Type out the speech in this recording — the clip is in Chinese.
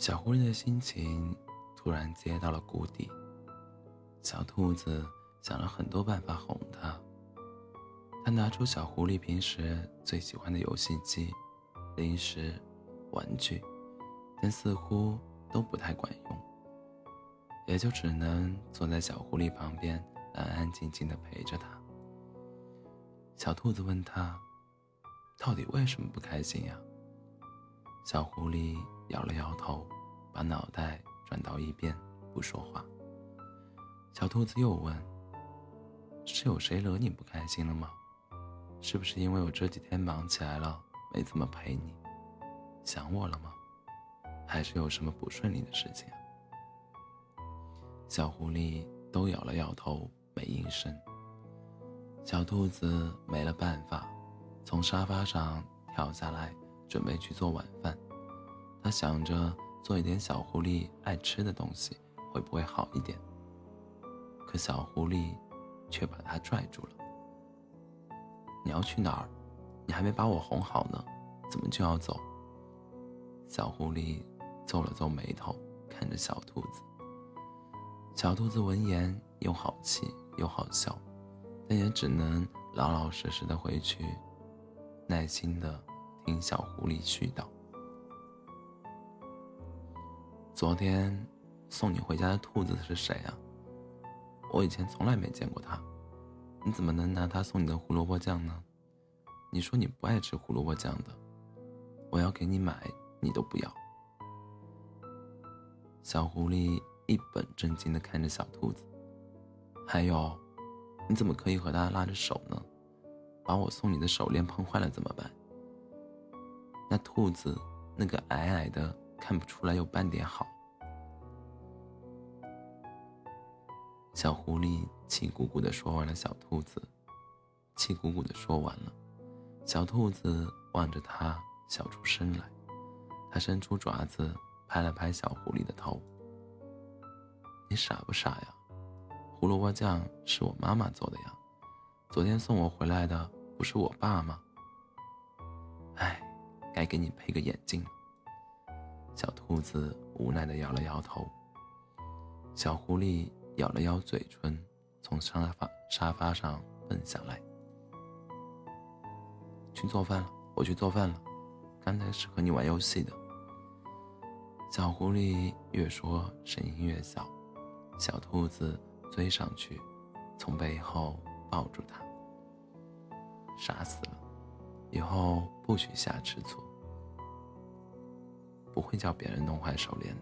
小狐狸的心情突然跌到了谷底。小兔子想了很多办法哄它。它拿出小狐狸平时最喜欢的游戏机、零食、玩具，但似乎都不太管用，也就只能坐在小狐狸旁边，安安静静的陪着它。小兔子问他：“到底为什么不开心呀？”小狐狸摇了摇头，把脑袋转到一边，不说话。小兔子又问：“是有谁惹你不开心了吗？是不是因为我这几天忙起来了，没怎么陪你，想我了吗？还是有什么不顺利的事情？”小狐狸都摇了摇头，没应声。小兔子没了办法，从沙发上跳下来。准备去做晚饭，他想着做一点小狐狸爱吃的东西，会不会好一点？可小狐狸却把他拽住了。你要去哪儿？你还没把我哄好呢，怎么就要走？小狐狸皱了皱眉头，看着小兔子。小兔子闻言又好气又好笑，但也只能老老实实的回去，耐心的。听小狐狸絮叨：“昨天送你回家的兔子是谁啊？我以前从来没见过他，你怎么能拿他送你的胡萝卜酱呢？你说你不爱吃胡萝卜酱的，我要给你买，你都不要。”小狐狸一本正经地看着小兔子：“还有，你怎么可以和他拉着手呢？把我送你的手链碰坏了怎么办？”那兔子，那个矮矮的，看不出来有半点好。小狐狸气鼓鼓的说完了，小兔子气鼓鼓的说完了，小兔子望着他笑出声来，他伸出爪子拍了拍小狐狸的头：“你傻不傻呀？胡萝卜酱是我妈妈做的呀，昨天送我回来的不是我爸吗？”哎。该给你配个眼镜。小兔子无奈的摇了摇头。小狐狸咬了咬嘴唇，从沙发沙发上蹦下来，去做饭了。我去做饭了。刚才是和你玩游戏的。小狐狸越说声音越小，小兔子追上去，从背后抱住它。傻死了。以后不许瞎吃醋，不会叫别人弄坏手链。